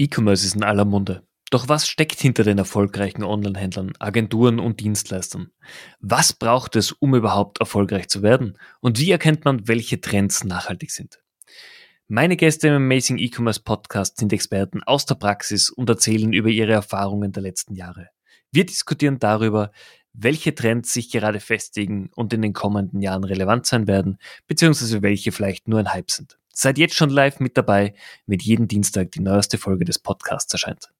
E-Commerce ist in aller Munde. Doch was steckt hinter den erfolgreichen Online-Händlern, Agenturen und Dienstleistern? Was braucht es, um überhaupt erfolgreich zu werden? Und wie erkennt man, welche Trends nachhaltig sind? Meine Gäste im Amazing E-Commerce Podcast sind Experten aus der Praxis und erzählen über ihre Erfahrungen der letzten Jahre. Wir diskutieren darüber, welche Trends sich gerade festigen und in den kommenden Jahren relevant sein werden, beziehungsweise welche vielleicht nur ein Hype sind. Seid jetzt schon live mit dabei, wenn jeden Dienstag die neueste Folge des Podcasts erscheint.